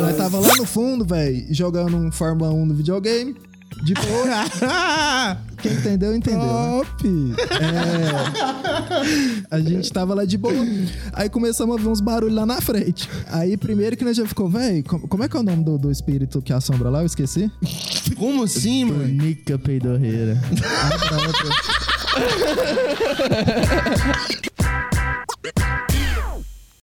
Nós tava lá no fundo, velho, jogando um Fórmula 1 no videogame. De porra. Quem entendeu, entendeu. né? É. A gente tava lá de boa. Aí começamos a ver uns barulhos lá na frente. Aí primeiro que nós já ficou, velho, como, é que é o nome do, do espírito que assombra lá? Eu esqueci. Como assim, mano? Nica peidorreira. Ah.